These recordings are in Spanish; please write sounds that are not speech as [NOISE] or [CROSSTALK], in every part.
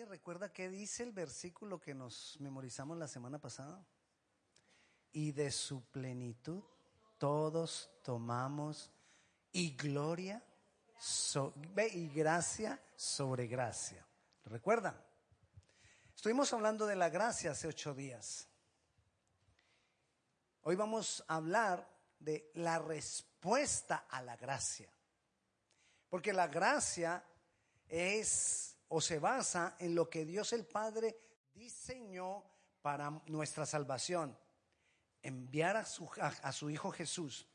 ¿Alguien recuerda qué dice el versículo que nos memorizamos la semana pasada? Y de su plenitud todos tomamos y gloria y gracia sobre gracia. ¿Recuerdan? Estuvimos hablando de la gracia hace ocho días. Hoy vamos a hablar de la respuesta a la gracia. Porque la gracia es o se basa en lo que Dios el Padre diseñó para nuestra salvación. Enviar a su, Hijo Jesús.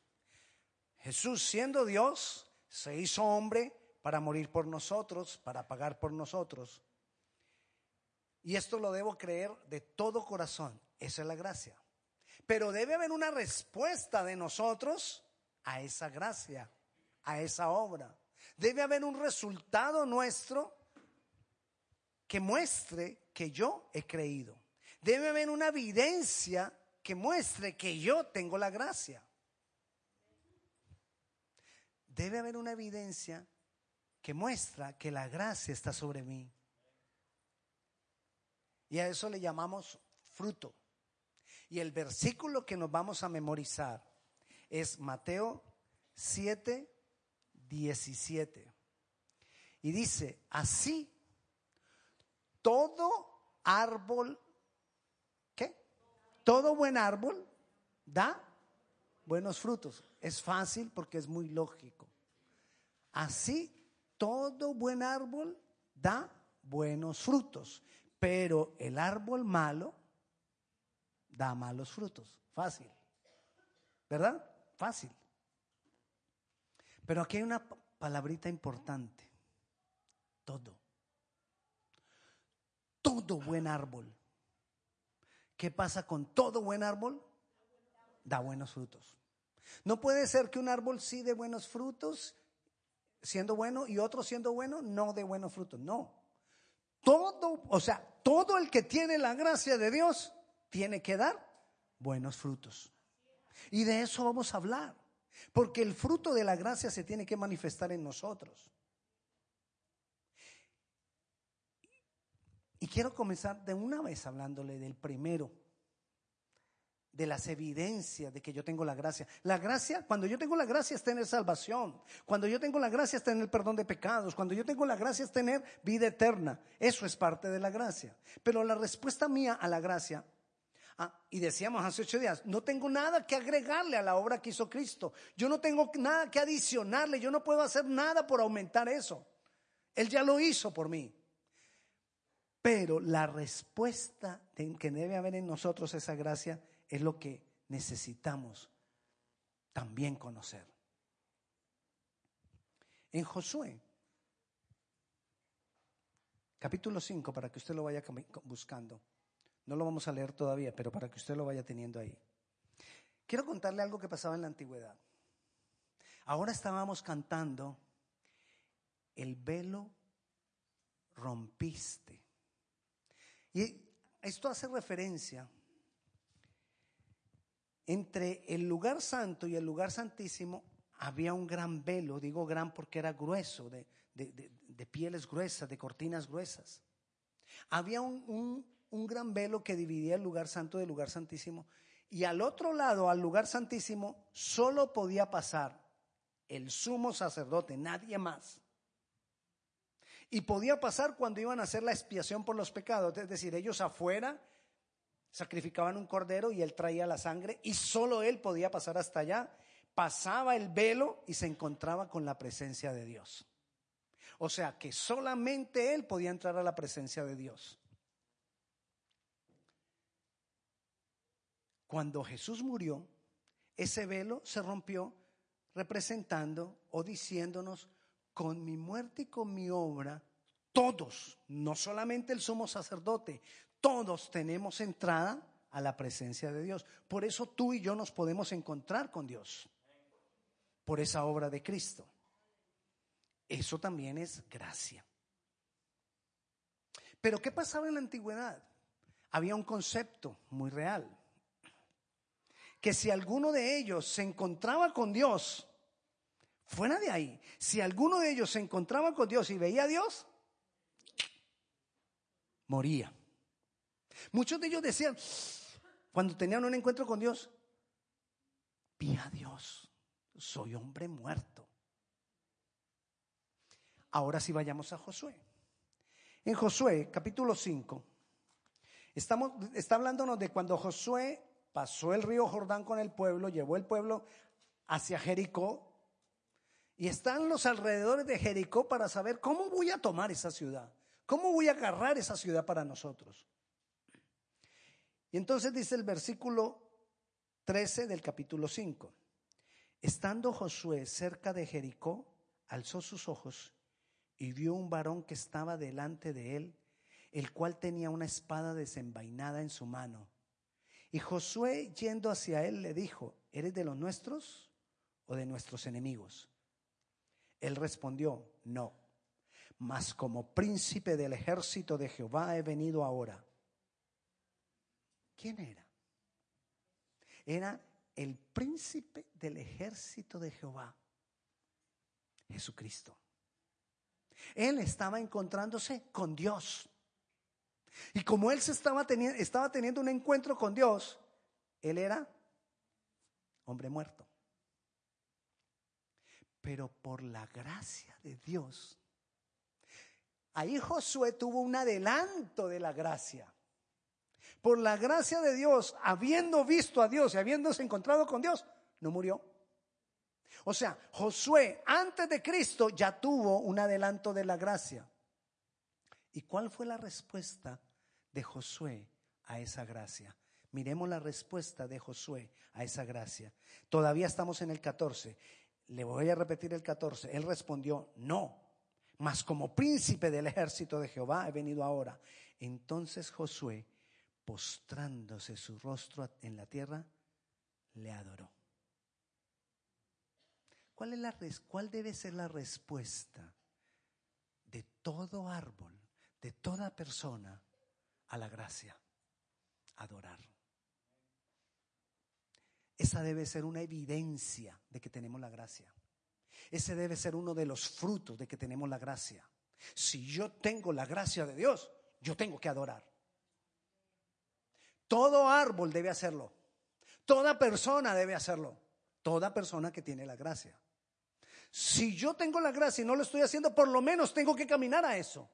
Jesús siendo Dios, se hizo hombre para morir por nosotros, para pagar por nosotros. Y esto lo debo creer de todo corazón. Esa es la gracia. Pero debe haber una respuesta de nosotros a esa gracia, a esa obra. Debe haber un resultado nuestro que muestre que yo he creído. Debe haber una evidencia que muestre que yo tengo la gracia. Debe haber una evidencia que muestra que la gracia está sobre mí. Y a eso le llamamos fruto. Y el versículo que nos vamos a memorizar es Mateo 7, 17. Y dice, así todo árbol, ¿qué? Todo buen árbol da buenos frutos. Es fácil porque es muy lógico. Así todo buen árbol da buenos frutos, pero el árbol malo da malos frutos. Fácil. ¿Verdad? Fácil. Pero aquí hay una palabrita importante. Todo. Todo buen árbol. ¿Qué pasa con todo buen árbol? Da buenos frutos. No puede ser que un árbol sí dé buenos frutos, siendo bueno, y otro siendo bueno, no dé buenos frutos. No. Todo, o sea, todo el que tiene la gracia de Dios tiene que dar buenos frutos. Y de eso vamos a hablar. Porque el fruto de la gracia se tiene que manifestar en nosotros. Y quiero comenzar de una vez hablándole del primero, de las evidencias de que yo tengo la gracia. La gracia, cuando yo tengo la gracia es tener salvación. Cuando yo tengo la gracia es tener perdón de pecados. Cuando yo tengo la gracia es tener vida eterna. Eso es parte de la gracia. Pero la respuesta mía a la gracia Ah, y decíamos hace ocho días, no tengo nada que agregarle a la obra que hizo Cristo. Yo no tengo nada que adicionarle. Yo no puedo hacer nada por aumentar eso. Él ya lo hizo por mí. Pero la respuesta que debe haber en nosotros esa gracia es lo que necesitamos también conocer. En Josué, capítulo 5, para que usted lo vaya buscando. No lo vamos a leer todavía, pero para que usted lo vaya teniendo ahí. Quiero contarle algo que pasaba en la antigüedad. Ahora estábamos cantando, el velo rompiste. Y esto hace referencia entre el lugar santo y el lugar santísimo había un gran velo, digo gran porque era grueso, de, pieles gruesas, de cortinas gruesas. Había un, un gran velo que dividía el lugar santo del lugar santísimo. Y al otro lado, al lugar santísimo, solo podía pasar el sumo sacerdote, nadie más. Y podía pasar cuando iban a hacer la expiación por los pecados, es decir, ellos afuera sacrificaban un cordero y él traía la sangre y solo él podía pasar hasta allá. Pasaba el velo y se encontraba con la presencia de Dios. O sea que solamente él podía entrar a la presencia de Dios. Cuando Jesús murió, ese velo se rompió representando o diciéndonos, con mi muerte y con mi obra, todos, no solamente el sumo sacerdote, todos tenemos entrada a la presencia de Dios. Por eso tú y yo nos podemos encontrar con Dios, por esa obra de Cristo. Eso también es gracia. Pero ¿qué pasaba en la antigüedad? Había un concepto muy real que si alguno de ellos se encontraba con Dios, fuera de ahí, si alguno de ellos se encontraba con Dios y veía a Dios, moría. Muchos de ellos decían, cuando tenían un encuentro con Dios, vi a Dios, soy hombre muerto. Ahora sí vayamos a Josué. En Josué, capítulo 5, estamos, está hablándonos de cuando Josué pasó el río Jordán con el pueblo, llevó el pueblo hacia Jericó, y están los alrededores de Jericó para saber cómo voy a tomar esa ciudad, cómo voy a agarrar esa ciudad para nosotros. Y entonces dice el versículo 13 del capítulo 5. Estando Josué cerca de Jericó, alzó sus ojos y vio un varón que estaba delante de él, el cual tenía una espada desenvainada en su mano. Y Josué, yendo hacia él, le dijo, ¿eres de los nuestros o de nuestros enemigos? Él respondió, no, mas como príncipe del ejército de Jehová he venido ahora. ¿Quién era? Era el príncipe del ejército de Jehová, Jesucristo. Él estaba encontrándose con Dios. Y como él se estaba teniendo, estaba teniendo un encuentro con Dios, él era hombre muerto. Pero por la gracia de Dios, ahí Josué tuvo un adelanto de la gracia. Por la gracia de Dios, habiendo visto a Dios y habiéndose encontrado con Dios, no murió. O sea, Josué antes de Cristo ya tuvo un adelanto de la gracia. ¿Y cuál fue la respuesta de Josué a esa gracia? Miremos la respuesta de Josué a esa gracia. Todavía estamos en el 14. Le voy a repetir el 14. Él respondió, no, mas como príncipe del ejército de Jehová he venido ahora. Entonces Josué, postrándose su rostro en la tierra, le adoró. ¿Cuál, es la, ¿Cuál debe ser la respuesta de todo árbol, de toda persona a la gracia? Adorar. Esa debe ser una evidencia de que tenemos la gracia. Ese debe ser uno de los frutos de que tenemos la gracia. Si yo tengo la gracia de Dios, yo tengo que adorar. Todo árbol debe hacerlo. Toda persona debe hacerlo. Toda persona que tiene la gracia. Si yo tengo la gracia y no lo estoy haciendo, por lo menos tengo que caminar a eso.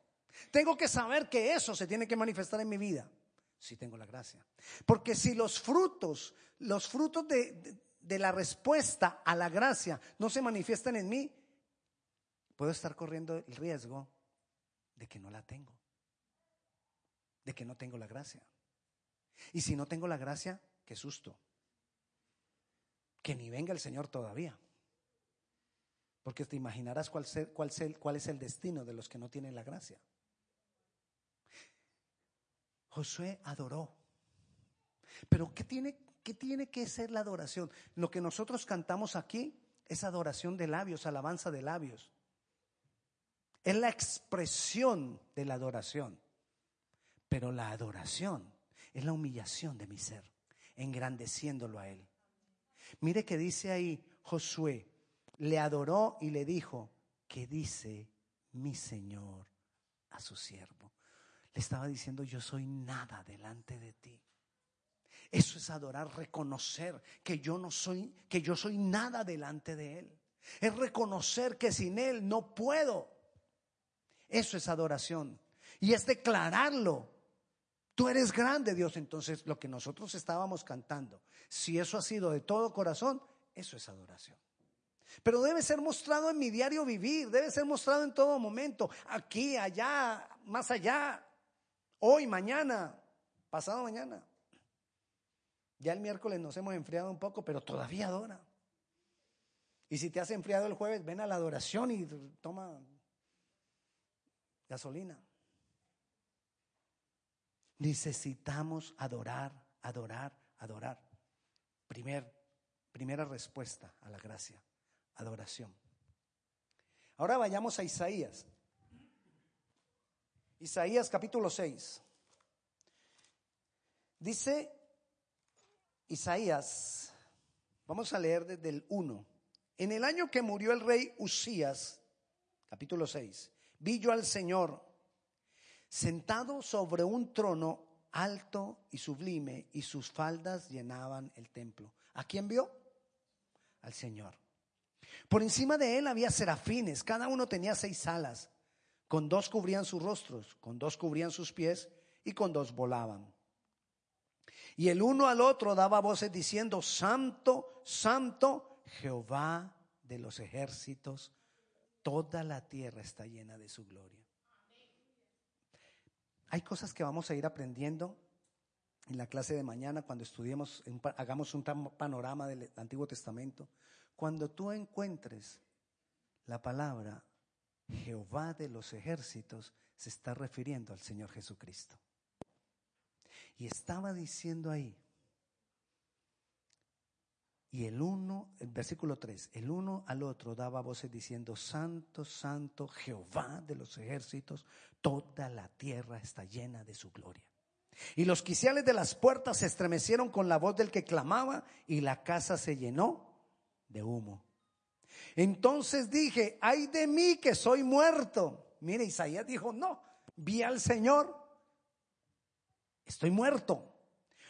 Tengo que saber que eso se tiene que manifestar en mi vida. Si tengo la gracia. Porque si los frutos, los frutos de, de la respuesta a la gracia no se manifiestan en mí, puedo estar corriendo el riesgo de que no la tengo. De que no tengo la gracia. Y si no tengo la gracia, qué susto. Que ni venga el Señor todavía. Porque te imaginarás cuál, cuál, cuál es el destino de los que no tienen la gracia. Josué adoró. Pero ¿qué tiene, ¿qué tiene que ser la adoración? Lo que nosotros cantamos aquí es adoración de labios, alabanza de labios. Es la expresión de la adoración. Pero la adoración es la humillación de mi ser, engrandeciéndolo a Él. Mire que dice ahí Josué, le adoró y le dijo, ¿qué dice mi Señor a su siervo? Le estaba diciendo, yo soy nada delante de ti. Eso es adorar, reconocer que yo no soy, que yo soy nada delante de Él. Es reconocer que sin Él no puedo. Eso es adoración. Y es declararlo. Tú eres grande, Dios. Entonces, lo que nosotros estábamos cantando, si eso ha sido de todo corazón, eso es adoración. Pero debe ser mostrado en mi diario vivir, debe ser mostrado en todo momento, aquí, allá, más allá, hoy, mañana, pasado mañana. Ya el miércoles nos hemos enfriado un poco, pero todavía adora. Y si te has enfriado el jueves, ven a la adoración y toma gasolina. Necesitamos adorar, adorar, adorar. Primer, primera respuesta a la gracia adoración. Ahora vayamos a Isaías. Isaías capítulo 6. Dice Isaías, vamos a leer desde el 1. En el año que murió el rey Usías, capítulo 6, vi yo al Señor sentado sobre un trono alto y sublime, y sus faldas llenaban el templo. ¿A quién vio? Al Señor. Por encima de él había serafines, cada uno tenía seis alas, con dos cubrían sus rostros, con dos cubrían sus pies y con dos volaban. Y el uno al otro daba voces diciendo, Santo, Santo, Jehová de los ejércitos, toda la tierra está llena de su gloria. Hay cosas que vamos a ir aprendiendo en la clase de mañana cuando estudiemos, hagamos un panorama del Antiguo Testamento. Cuando tú encuentres la palabra Jehová de los ejércitos, se está refiriendo al Señor Jesucristo. Y estaba diciendo ahí, y el uno, el versículo 3, el uno al otro daba voces diciendo, Santo, Santo, Jehová de los ejércitos, toda la tierra está llena de su gloria. Y los quiciales de las puertas se estremecieron con la voz del que clamaba y la casa se llenó de humo. Entonces dije, ay de mí que soy muerto. Mire, Isaías dijo, no, vi al Señor, estoy muerto.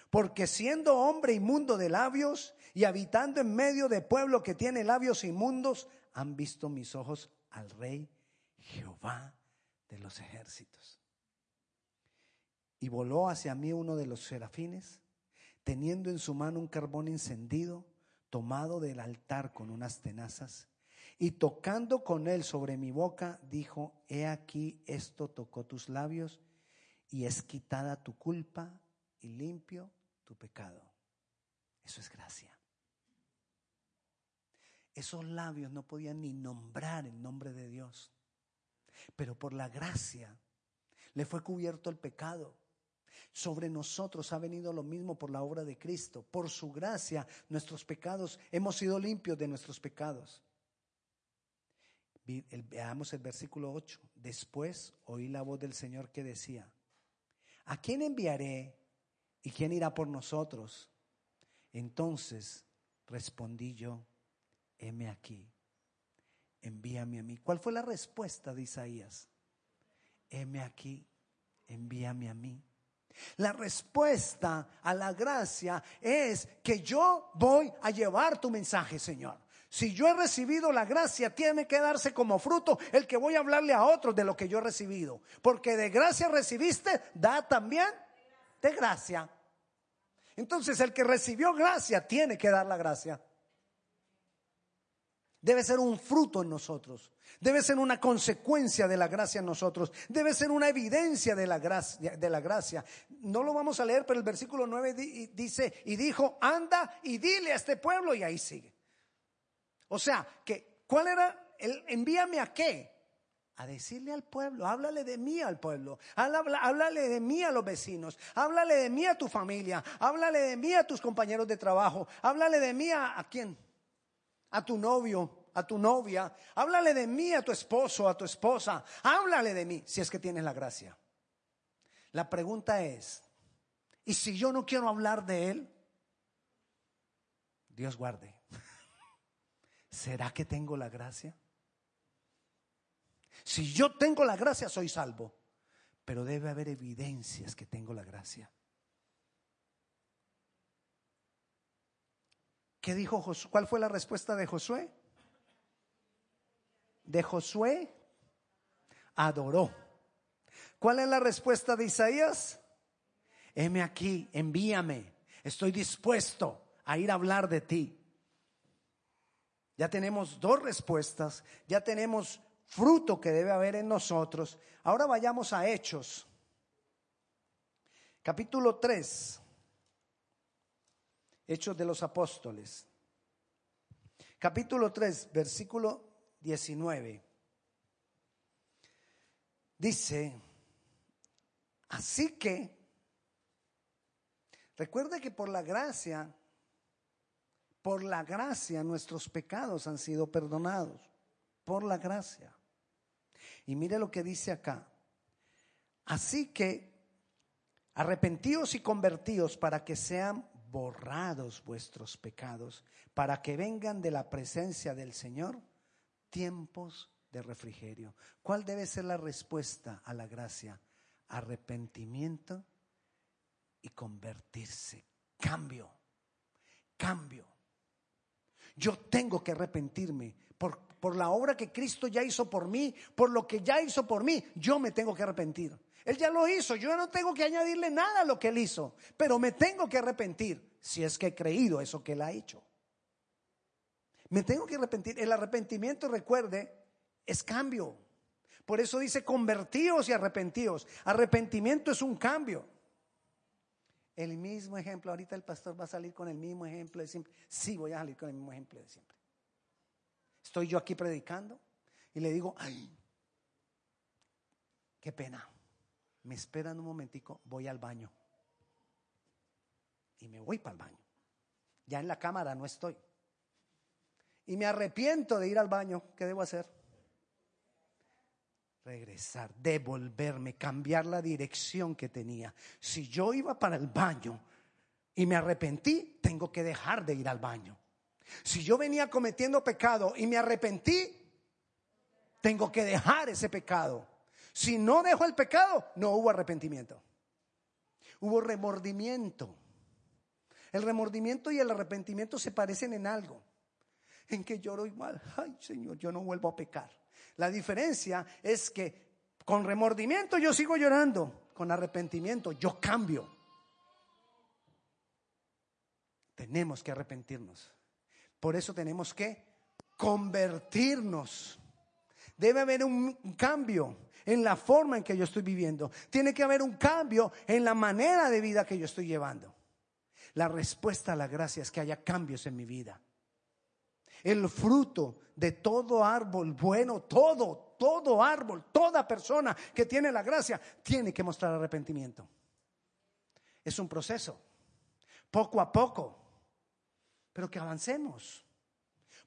Porque siendo hombre inmundo de labios y habitando en medio de pueblo que tiene labios inmundos, han visto mis ojos al Rey Jehová de los ejércitos. Y voló hacia mí uno de los serafines, teniendo en su mano un carbón encendido, tomado del altar con unas tenazas, y tocando con él sobre mi boca, dijo, he aquí esto tocó tus labios, y es quitada tu culpa y limpio pecado. Eso es gracia. Esos labios no podían ni nombrar el nombre de Dios, pero por la gracia le fue cubierto el pecado. Sobre nosotros ha venido lo mismo por la obra de Cristo. Por su gracia nuestros pecados, hemos sido limpios de nuestros pecados. Veamos el versículo 8. Después oí la voz del Señor que decía, ¿a quién enviaré ¿Y quién irá por nosotros? Entonces respondí yo, heme aquí, envíame a mí. ¿Cuál fue la respuesta de Isaías? Heme aquí, envíame a mí. La respuesta a la gracia es que yo voy a llevar tu mensaje, Señor. Si yo he recibido la gracia, tiene que darse como fruto el que voy a hablarle a otros de lo que yo he recibido. Porque de gracia recibiste, da también de gracia. Entonces el que recibió gracia tiene que dar la gracia. Debe ser un fruto en nosotros. Debe ser una consecuencia de la gracia en nosotros. Debe ser una evidencia de la gracia. No lo vamos a leer, pero el versículo 9 dice, y dijo, anda y dile a este pueblo, y ahí sigue. O sea, que, ¿cuál era el envíame a qué? a decirle al pueblo, háblale de mí al pueblo, háblale de mí a los vecinos, háblale de mí a tu familia, háblale de mí a tus compañeros de trabajo, háblale de mí a, a quién, a tu novio, a tu novia, háblale de mí a tu esposo, a tu esposa, háblale de mí, si es que tienes la gracia. La pregunta es, ¿y si yo no quiero hablar de él? Dios guarde. [LAUGHS] ¿Será que tengo la gracia? Si yo tengo la gracia, soy salvo. Pero debe haber evidencias que tengo la gracia. ¿Qué dijo Josué? ¿Cuál fue la respuesta de Josué? De Josué adoró. ¿Cuál es la respuesta de Isaías? Heme aquí, envíame. Estoy dispuesto a ir a hablar de ti. Ya tenemos dos respuestas, ya tenemos fruto que debe haber en nosotros. Ahora vayamos a Hechos, capítulo 3, Hechos de los Apóstoles, capítulo 3, versículo 19. Dice, así que, recuerde que por la gracia, por la gracia nuestros pecados han sido perdonados, por la gracia. Y mire lo que dice acá. Así que arrepentíos y convertíos para que sean borrados vuestros pecados, para que vengan de la presencia del Señor tiempos de refrigerio. ¿Cuál debe ser la respuesta a la gracia? arrepentimiento y convertirse. Cambio, cambio. Yo tengo que arrepentirme por, por, la obra que Cristo ya hizo por mí, por lo que ya hizo por mí. Yo me tengo que arrepentir. Él ya lo hizo, yo no tengo que añadirle nada a lo que él hizo, pero me tengo que arrepentir si es que he creído eso que él ha hecho. Me tengo que arrepentir. El arrepentimiento, recuerde, es cambio. Por eso dice convertíos y arrepentíos. Arrepentimiento es un cambio. El mismo ejemplo, ahorita el pastor va a salir con el mismo ejemplo de siempre. Sí, voy a salir con el mismo ejemplo de siempre. Estoy yo aquí predicando y le digo, ay, qué pena. Me esperan un momentico, voy al baño. Y me voy para el baño. Ya en la cámara no estoy. Y me arrepiento de ir al baño. ¿Qué debo hacer? regresar, devolverme, cambiar la dirección que tenía. Si yo iba para el baño y me arrepentí, tengo que dejar de ir al baño. Si yo venía cometiendo pecado y me arrepentí, tengo que dejar ese pecado. Si no dejo el pecado, no hubo arrepentimiento. Hubo remordimiento. El remordimiento y el arrepentimiento se parecen en algo. En que lloro igual. Ay, Señor, yo no vuelvo a pecar. La diferencia es que con remordimiento yo sigo llorando, con arrepentimiento yo cambio. Tenemos que arrepentirnos. Por eso tenemos que convertirnos. Debe haber un cambio en la forma en que yo estoy viviendo. Tiene que haber un cambio en la manera de vida que yo estoy llevando. La respuesta a la gracia es que haya cambios en mi vida. El fruto de todo árbol bueno, todo, todo árbol, toda persona que tiene la gracia, tiene que mostrar arrepentimiento. Es un proceso, poco a poco, pero que avancemos.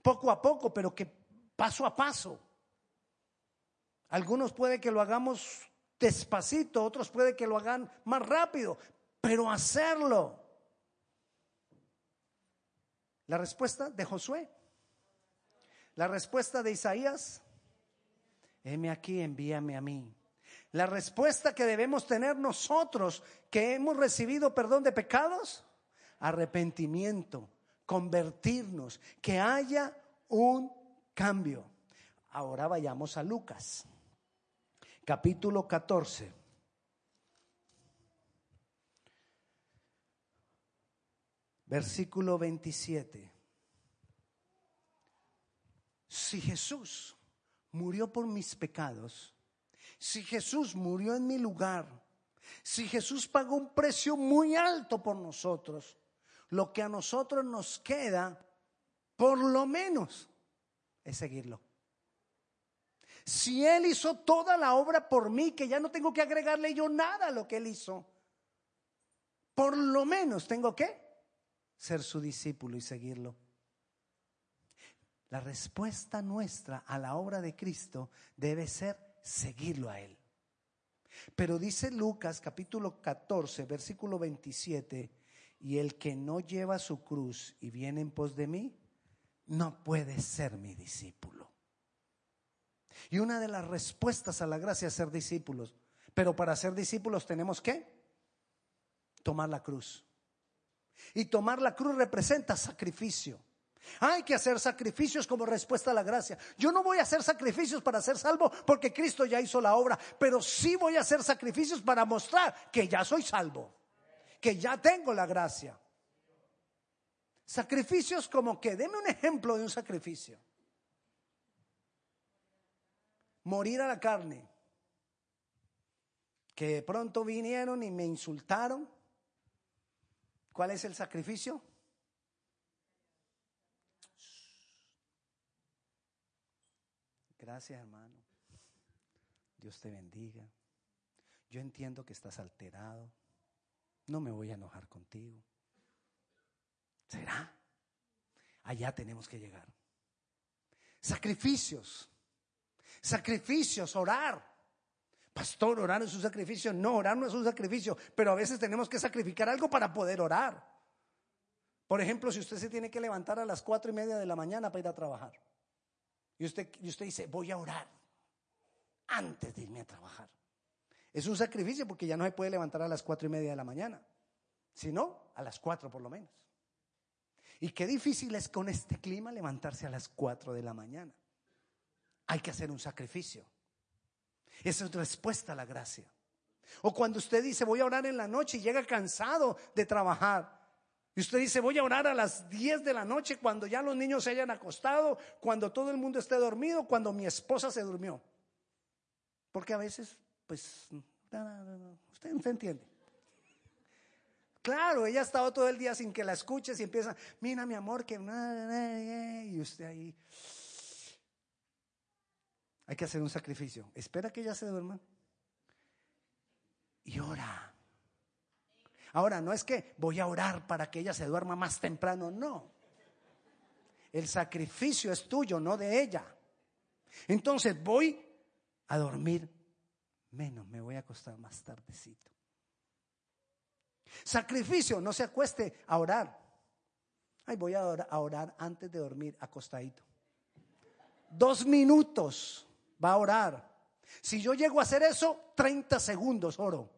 Poco a poco, pero que paso a paso. Algunos puede que lo hagamos despacito, otros puede que lo hagan más rápido, pero hacerlo. La respuesta de Josué. La respuesta de Isaías, heme aquí, envíame a mí. La respuesta que debemos tener nosotros que hemos recibido perdón de pecados, arrepentimiento, convertirnos, que haya un cambio. Ahora vayamos a Lucas, capítulo 14. Versículo 27 si Jesús murió por mis pecados, si Jesús murió en mi lugar, si Jesús pagó un precio muy alto por nosotros, lo que a nosotros nos queda, por lo menos, es seguirlo. Si Él hizo toda la obra por mí, que ya no tengo que agregarle yo nada a lo que Él hizo, por lo menos tengo que ser su discípulo y seguirlo. La respuesta nuestra a la obra de Cristo debe ser seguirlo a Él. Pero dice Lucas capítulo 14, versículo 27, y el que no lleva su cruz y viene en pos de mí, no puede ser mi discípulo. Y una de las respuestas a la gracia es ser discípulos. Pero para ser discípulos tenemos que tomar la cruz. Y tomar la cruz representa sacrificio. Hay que hacer sacrificios como respuesta a la gracia. Yo no voy a hacer sacrificios para ser salvo porque Cristo ya hizo la obra, pero sí voy a hacer sacrificios para mostrar que ya soy salvo, que ya tengo la gracia. Sacrificios como que, deme un ejemplo de un sacrificio. Morir a la carne. Que pronto vinieron y me insultaron. ¿Cuál es el sacrificio? Gracias, hermano. Dios te bendiga. Yo entiendo que estás alterado. No me voy a enojar contigo. ¿Será? Allá tenemos que llegar. Sacrificios. Sacrificios, orar. Pastor, orar es un sacrificio. No, orar no es un sacrificio, pero a veces tenemos que sacrificar algo para poder orar. Por ejemplo, si usted se tiene que levantar a las cuatro y media de la mañana para ir a trabajar. Y usted, y usted dice, voy a orar antes de irme a trabajar. Es un sacrificio porque ya no se puede levantar a las cuatro y media de la mañana, sino a las cuatro por lo menos. Y qué difícil es con este clima levantarse a las cuatro de la mañana. Hay que hacer un sacrificio. Esa es respuesta a la gracia. O cuando usted dice voy a orar en la noche y llega cansado de trabajar. Y usted dice voy a orar a las 10 de la noche cuando ya los niños se hayan acostado, cuando todo el mundo esté dormido, cuando mi esposa se durmió. Porque a veces, pues, usted, usted entiende. Claro, ella ha estado todo el día sin que la escuches y empieza, mira mi amor, que... Y usted ahí... Hay que hacer un sacrificio. Espera que ella se duerma. Y ora. Ahora, no es que voy a orar para que ella se duerma más temprano, no. El sacrificio es tuyo, no de ella. Entonces voy a dormir menos, me voy a acostar más tardecito. Sacrificio, no se acueste a orar. Ay, voy a orar, antes de dormir, acostadito. Dos minutos va a orar. Si yo llego a hacer eso, 30 segundos oro.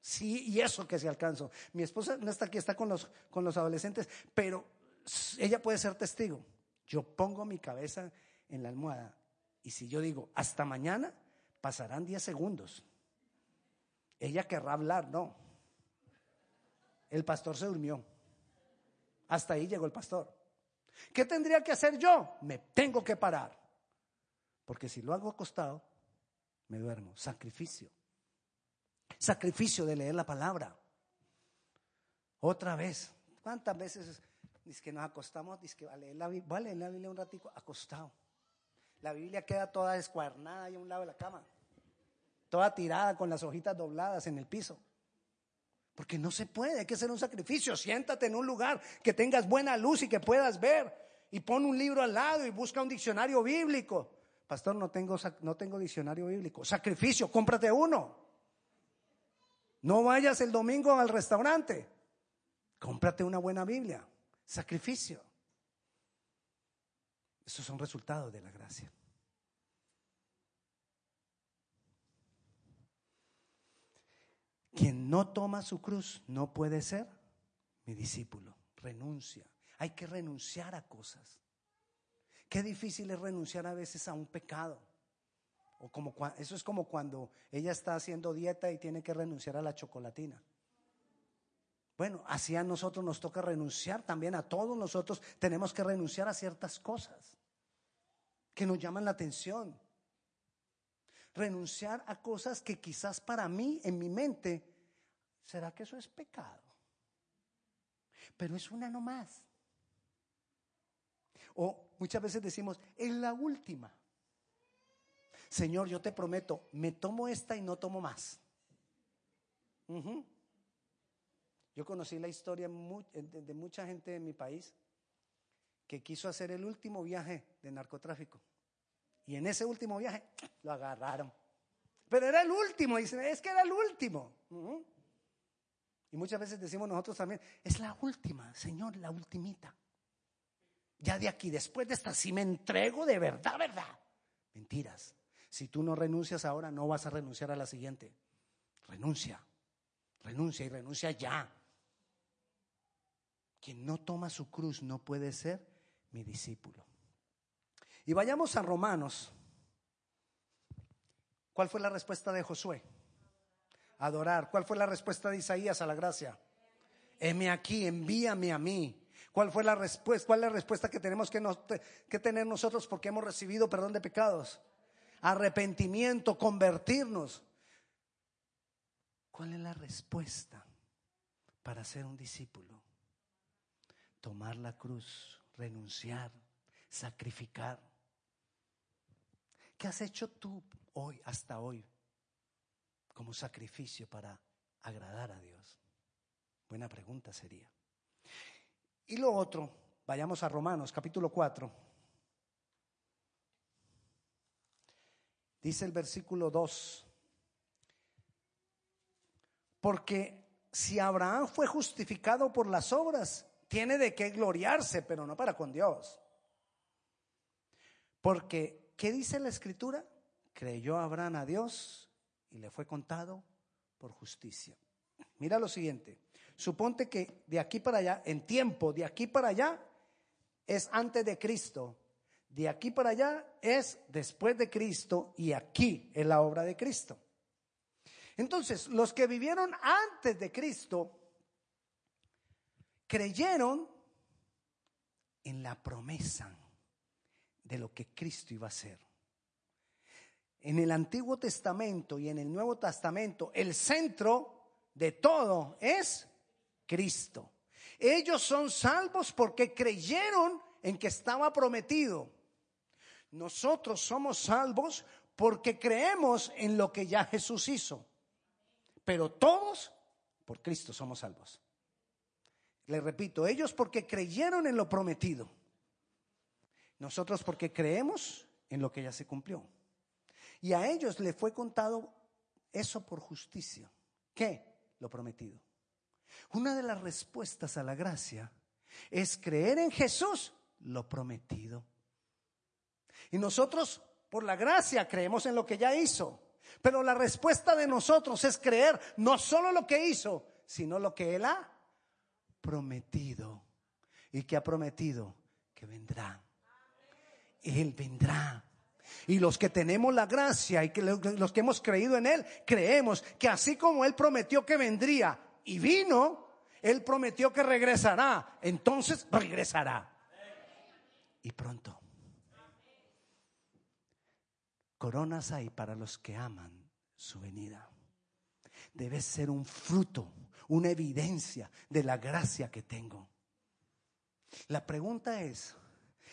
Sí, y eso que se alcanzo. Mi esposa no está aquí, está con los, con los adolescentes, pero ella puede ser testigo. Yo pongo mi cabeza en la almohada y si yo digo hasta mañana, pasarán 10 segundos. Ella querrá hablar, no. El pastor se durmió. Hasta ahí llegó el pastor. ¿Qué tendría que hacer yo? Me tengo que parar. Porque si lo hago acostado, me duermo. Sacrificio. Sacrificio de leer la palabra. Otra vez. ¿Cuántas veces dice que nos acostamos? Dice que a leer la, voy a leer la Biblia un ratico acostado. La Biblia queda toda descuadernada ahí a un lado de la cama. Toda tirada con las hojitas dobladas en el piso. Porque no se puede, hay que hacer un sacrificio. Siéntate en un lugar que tengas buena luz y que puedas ver. Y pon un libro al lado y busca un diccionario bíblico. Pastor, no tengo, no tengo diccionario bíblico. Sacrificio, cómprate uno. No vayas el domingo al restaurante. Cómprate una buena Biblia. Sacrificio. Esos son resultados de la gracia. Quien no toma su cruz no puede ser mi discípulo. Renuncia. Hay que renunciar a cosas. Qué difícil es renunciar a veces a un pecado. O como, eso es como cuando ella está haciendo dieta y tiene que renunciar a la chocolatina. Bueno, así a nosotros nos toca renunciar también, a todos nosotros tenemos que renunciar a ciertas cosas que nos llaman la atención renunciar a cosas que quizás para mí, en mi mente, ¿será que eso es pecado? Pero es una no más. O muchas veces decimos, es la última. Señor, yo te prometo, me tomo esta y no tomo más. Yo conocí la historia de mucha gente en mi país que quiso hacer el último viaje de narcotráfico. Y en ese último viaje [TSK] lo agarraron. Pero era el último, dicen, es que era el último. Y muchas veces decimos nosotros también, es la última, Señor, la ultimita. Ya de aquí, después de esta, si me entrego de verdad, verdad. Mentiras. Si tú no renuncias ahora, no vas a renunciar a la siguiente. Renuncia, renuncia y renuncia ya. Quien no toma su cruz no puede ser mi discípulo. Y vayamos a Romanos. ¿Cuál fue la respuesta de Josué? Adorar. ¿Cuál fue la respuesta de Isaías a la gracia? Heme aquí, envíame a mí. ¿Cuál fue la respuesta? ¿Cuál es la respuesta que tenemos que, que tener nosotros porque hemos recibido perdón de pecados? Arrepentimiento, convertirnos. ¿Cuál es la respuesta para ser un discípulo? Tomar la cruz, renunciar, sacrificar. ¿Qué has hecho tú hoy, hasta hoy, como sacrificio para agradar a Dios? Buena pregunta sería. Y lo otro, vayamos a Romanos capítulo 4. Dice el versículo 2. Porque si Abraham fue justificado por las obras, tiene de qué gloriarse, pero no para con Dios. Porque ¿Qué dice la escritura? Creyó Abraham a Dios y le fue contado por justicia. Mira lo siguiente. Suponte que de aquí para allá, en tiempo, de aquí para allá, es antes de Cristo. De aquí para allá es después de Cristo y aquí es la obra de Cristo. Entonces, los que vivieron antes de Cristo creyeron en la promesa de lo que Cristo iba a hacer. En el Antiguo Testamento y en el Nuevo Testamento, el centro de todo es Cristo. Ellos son salvos porque creyeron en que estaba prometido. Nosotros somos salvos porque creemos en lo que ya Jesús hizo. Pero todos por Cristo somos salvos. Le repito, ellos porque creyeron en lo prometido. Nosotros porque creemos en lo que ya se cumplió. Y a ellos le fue contado eso por justicia. ¿Qué? Lo prometido. Una de las respuestas a la gracia es creer en Jesús lo prometido. Y nosotros, por la gracia, creemos en lo que ya hizo. Pero la respuesta de nosotros es creer no solo lo que hizo, sino lo que Él ha prometido. ¿Y que ha prometido? Que vendrá. Él vendrá. Y los que tenemos la gracia y los que hemos creído en Él, creemos que así como Él prometió que vendría y vino, Él prometió que regresará. Entonces regresará. Y pronto. Coronas hay para los que aman su venida. Debe ser un fruto, una evidencia de la gracia que tengo. La pregunta es,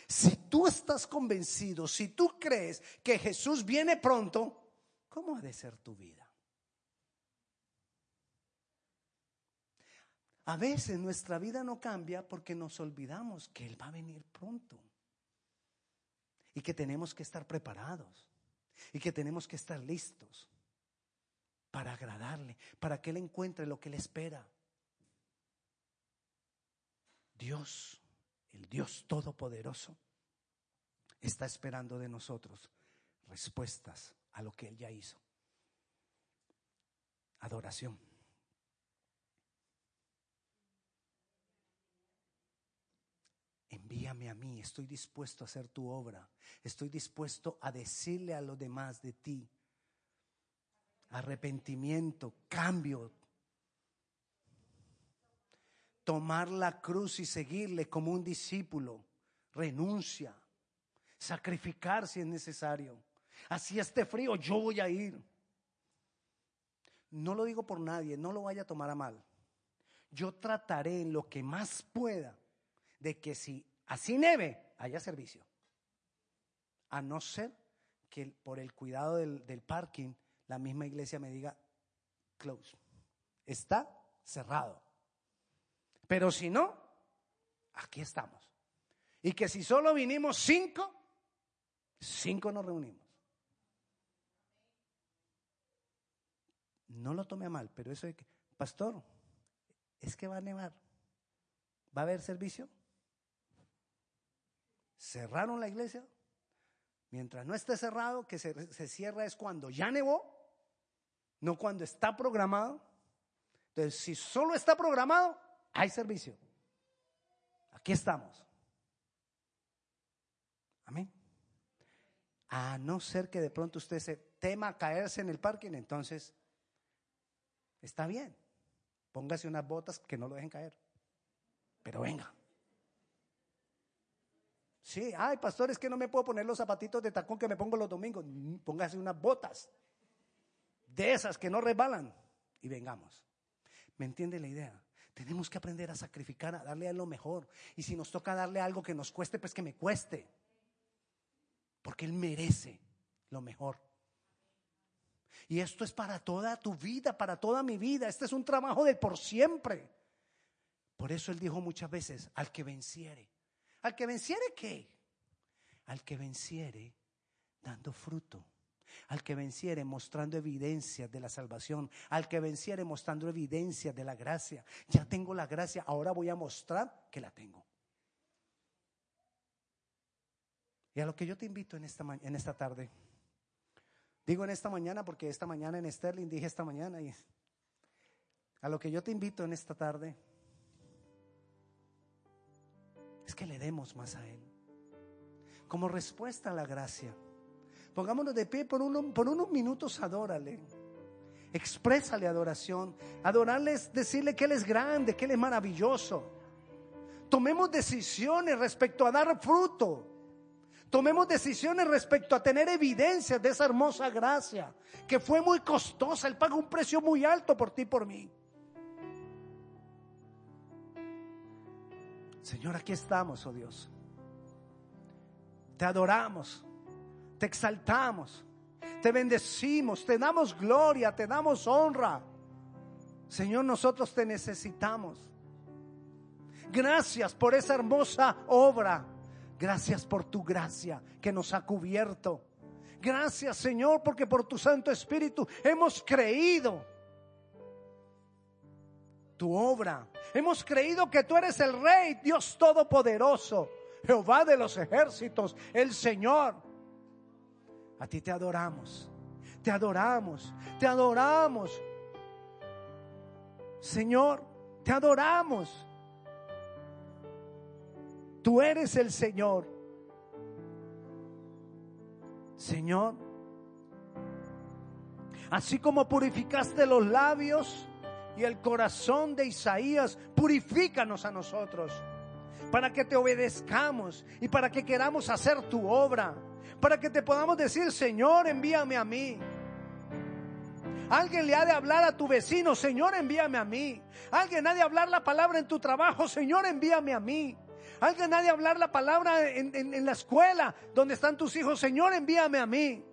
si tú estás convencido, si tú crees que Jesús viene pronto, ¿cómo ha de ser tu vida? A veces nuestra vida no cambia porque nos olvidamos que Él va a venir pronto y que tenemos que estar preparados y que tenemos que estar listos para agradarle, para que Él encuentre lo que Él espera. Dios, el Dios Todopoderoso, está esperando de nosotros respuestas a lo que Él ya hizo. Adoración. Envíame a mí, estoy dispuesto a hacer tu obra, estoy dispuesto a decirle a los demás de ti. Arrepentimiento, cambio. Tomar la cruz y seguirle como un discípulo, renuncia, sacrificar si es necesario. Así esté frío, yo voy a ir. No lo digo por nadie, no lo vaya a tomar a mal. Yo trataré en lo que más pueda de que si así neve, haya servicio. A no ser que por el cuidado del, del parking, la misma iglesia me diga, close. Está cerrado. Pero si no, aquí estamos. Y que si solo vinimos cinco, cinco nos reunimos. No lo tome a mal, pero eso de que, pastor, es que va a nevar. ¿Va a haber servicio? Cerraron la iglesia. Mientras no esté cerrado, que se, se cierra es cuando ya nevó, no cuando está programado. Entonces, si solo está programado, hay servicio. Aquí estamos. Amén. A no ser que de pronto usted se tema caerse en el parking, entonces está bien. Póngase unas botas que no lo dejen caer. Pero venga. Ay, pastor, es que no me puedo poner los zapatitos de tacón que me pongo los domingos. Mm, póngase unas botas de esas que no resbalan y vengamos. ¿Me entiende la idea? Tenemos que aprender a sacrificar, a darle a lo mejor. Y si nos toca darle algo que nos cueste, pues que me cueste. Porque Él merece lo mejor. Y esto es para toda tu vida, para toda mi vida. Este es un trabajo de por siempre. Por eso Él dijo muchas veces, al que venciere. ¿Al que venciere qué? Al que venciere dando fruto. Al que venciere mostrando evidencias de la salvación. Al que venciere mostrando evidencias de la gracia. Ya tengo la gracia, ahora voy a mostrar que la tengo. Y a lo que yo te invito en esta, en esta tarde. Digo en esta mañana porque esta mañana en Sterling dije esta mañana y A lo que yo te invito en esta tarde es que le demos más a Él. Como respuesta a la gracia. Pongámonos de pie por, unos minutos, adórale. Exprésale adoración. Adorarle es decirle que Él es grande, que Él es maravilloso. Tomemos decisiones respecto a dar fruto. Tomemos decisiones respecto a tener evidencias de esa hermosa gracia, que fue muy costosa. Él pagó un precio muy alto por ti y por mí. Señor, aquí estamos, oh Dios. Te adoramos, te exaltamos, te bendecimos, te damos gloria, te damos honra. Señor, nosotros te necesitamos. Gracias por esa hermosa obra. Gracias por tu gracia que nos ha cubierto. Gracias, Señor, porque por tu Santo Espíritu hemos creído tu obra. Hemos creído que tú eres el Rey, Dios Todopoderoso, Jehová de los ejércitos, el Señor. A ti te adoramos, te adoramos, te adoramos. Señor, te adoramos. Tú eres el Señor. Señor, así como purificaste los labios, y el corazón de Isaías, purifícanos a nosotros para que te obedezcamos y para que queramos hacer tu obra, para que te podamos decir, Señor, envíame a mí. Alguien le ha de hablar a tu vecino, Señor, envíame a mí. Alguien ha de hablar la palabra en tu trabajo, Señor, envíame a mí. Alguien ha de hablar la palabra en, la escuela donde están tus hijos, Señor, envíame a mí.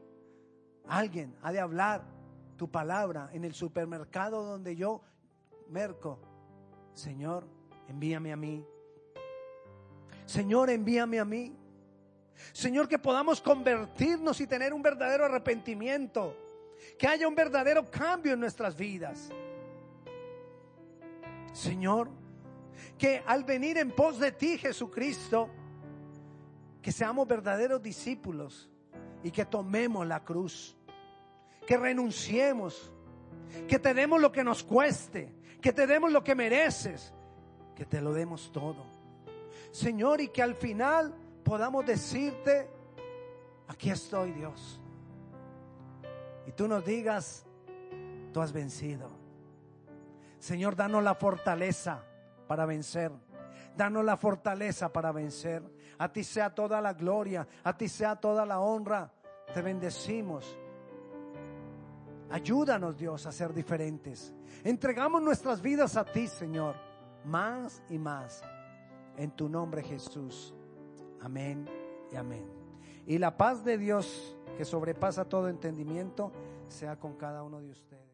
Alguien ha de hablar tu palabra en el supermercado donde yo Merco, Señor, envíame a mí. Señor, envíame a mí. Señor, que podamos convertirnos y tener un verdadero arrepentimiento. Que haya un verdadero cambio en nuestras vidas. Señor, que al venir en pos de ti, Jesucristo, que seamos verdaderos discípulos y que tomemos la cruz. Que renunciemos. Que tenemos lo que nos cueste que te demos lo que mereces, que te lo demos todo. Señor, y que al final podamos decirte, aquí estoy Dios. Y tú nos digas, tú has vencido. Señor, danos la fortaleza para vencer. Danos la fortaleza para vencer. A ti sea toda la gloria, a ti sea toda la honra. Te bendecimos Ayúdanos, Dios, a ser diferentes. Entregamos nuestras vidas a ti, Señor, más y más. En tu nombre, Jesús. Amén y amén. Y la paz de Dios, que sobrepasa todo entendimiento, sea con cada uno de ustedes.